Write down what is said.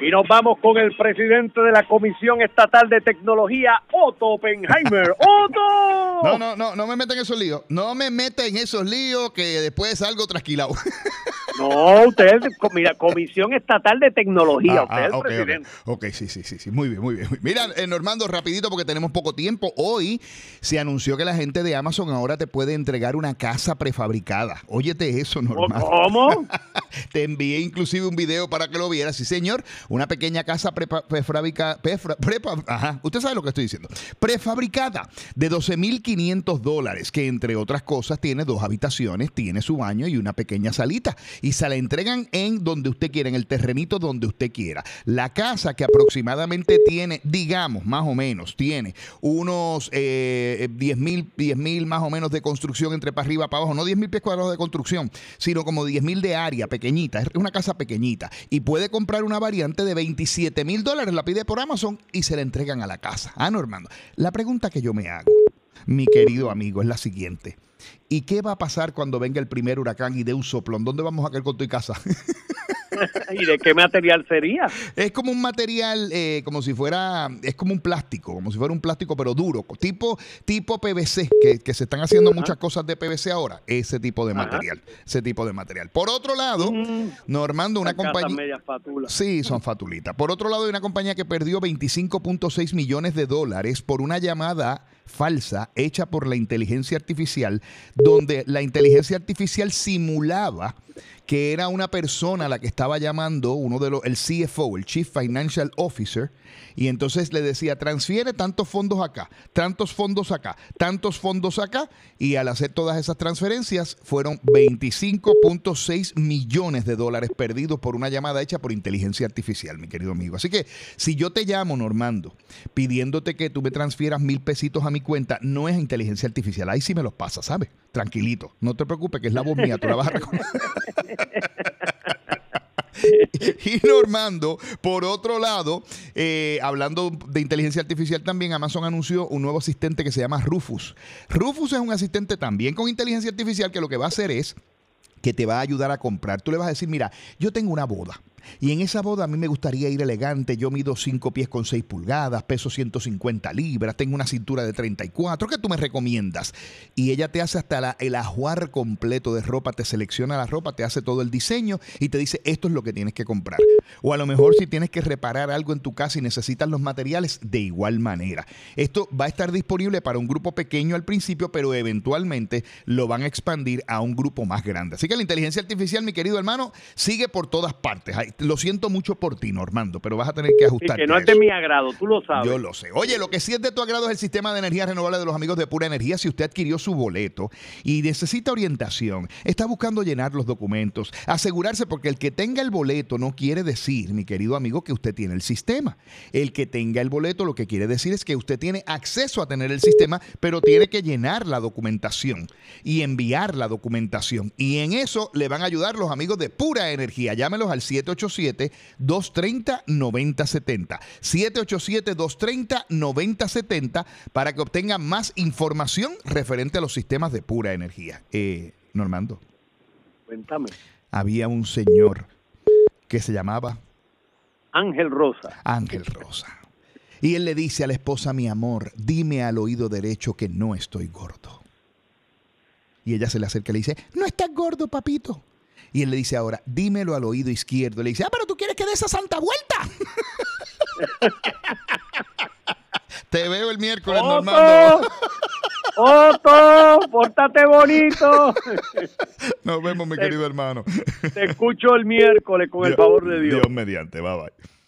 Y nos vamos con el presidente de la Comisión Estatal de Tecnología, Otto Oppenheimer. ¡Otto! No, no, no, no me meten en esos líos. No me meten en esos líos que después salgo trasquilado. No, usted, mira, Comisión Estatal de Tecnología, Ah, usted ah, es el ok, presidente. ok. Ok, sí, sí, sí, sí. Muy bien, muy bien. Mira, eh, Normando, rapidito porque tenemos poco tiempo. Hoy se anunció que la gente de Amazon ahora te puede entregar una casa prefabricada. Óyete eso, Normando. ¿Cómo? Te envié inclusive un video para que lo vieras. Sí, señor. Una pequeña casa prepa- prefabrica- prefra- prepa- ajá, usted sabe lo que estoy diciendo. Prefabricada de 12.500 dólares, que entre otras cosas tiene dos habitaciones, tiene su baño y una pequeña salita. Y se la entregan en donde usted quiera, en el terrenito donde usted quiera. La casa que aproximadamente tiene, digamos, más o menos, tiene unos eh, 10 mil 10 mil más o menos de construcción entre para arriba, para abajo. No 10 mil pies cuadrados de construcción, sino como 10 mil de área pequeñita. Es una casa pequeñita. Y puede comprar una variante de 27 mil dólares, la pide por Amazon y se la entregan a la casa. Ah, Normando. La pregunta que yo me hago, mi querido amigo, es la siguiente. ¿Y qué va a pasar cuando venga el primer huracán y dé un soplón? ¿Dónde vamos a caer con tu casa? ¿Y de qué material sería? Es como un material, eh, como si fuera, es como un plástico, como si fuera un plástico pero duro, tipo, tipo PVC, que, que se están haciendo muchas cosas de PVC ahora, ese tipo de Ajá. material, ese tipo de material. Por otro lado, Mm, Normando, una compañía... Sí, son fatulitas. Por otro lado, hay una compañía que perdió 25.6 millones de dólares por una llamada falsa hecha por la inteligencia artificial, donde la inteligencia artificial simulaba que era una persona la que estaba llamando, uno de los, el CFO, el Chief Financial Officer, y entonces le decía, transfiere tantos fondos acá, tantos fondos acá, tantos fondos acá, y al hacer todas esas transferencias fueron 25.6 millones de dólares perdidos por una llamada hecha por inteligencia artificial, mi querido amigo. Así que si yo te llamo, Normando, pidiéndote que tú me transfieras mil pesitos a mi cuenta, no es inteligencia artificial, ahí sí me los pasa, ¿sabes? Tranquilito, no te preocupes, que es la voz mía, tú la vas a reconocer. Y Normando, por otro lado, eh, hablando de inteligencia artificial también, Amazon anunció un nuevo asistente que se llama Rufus. Rufus es un asistente también con inteligencia artificial que lo que va a hacer es que te va a ayudar a comprar. Tú le vas a decir, mira, yo tengo una boda. Y en esa boda a mí me gustaría ir elegante. Yo mido 5 pies con 6 pulgadas, peso 150 libras, tengo una cintura de 34. ¿Qué tú me recomiendas? Y ella te hace hasta el ajuar completo de ropa, te selecciona la ropa, te hace todo el diseño y te dice esto es lo que tienes que comprar. O a lo mejor si tienes que reparar algo en tu casa y necesitas los materiales, de igual manera. Esto va a estar disponible para un grupo pequeño al principio, pero eventualmente lo van a expandir a un grupo más grande. Así que la inteligencia artificial, mi querido hermano, sigue por todas partes. Lo siento mucho por ti, Normando, pero vas a tener que ajustarte. que no es de eso. mi agrado, tú lo sabes. Yo lo sé. Oye, lo que sí es de tu agrado es el sistema de energía renovable de los amigos de Pura Energía. Si usted adquirió su boleto y necesita orientación, está buscando llenar los documentos, asegurarse porque el que tenga el boleto no quiere decir, mi querido amigo, que usted tiene el sistema. El que tenga el boleto lo que quiere decir es que usted tiene acceso a tener el sistema, pero tiene que llenar la documentación y enviar la documentación. Y en eso le van a ayudar los amigos de Pura Energía. Llámelos al 787-230-9070. 787-230-9070 para que obtenga más información referente a los sistemas de Pura Energía. Eh, Normando, Cuéntame. había un señor que se llamaba Ángel Rosa. Ángel Rosa. Y él le dice a la esposa, mi amor, dime al oído derecho que no estoy gordo. Y ella se le acerca y le dice, no estás gordo, papito. Y él le dice ahora, dímelo al oído izquierdo. Le dice, ah, pero tú quieres que dé esa santa vuelta. Te veo el miércoles, Normando. ¡Otto! ¡Otto! ¡Pórtate bonito! Nos vemos, mi querido hermano. Te escucho el miércoles con el favor de Dios. Dios mediante, bye bye.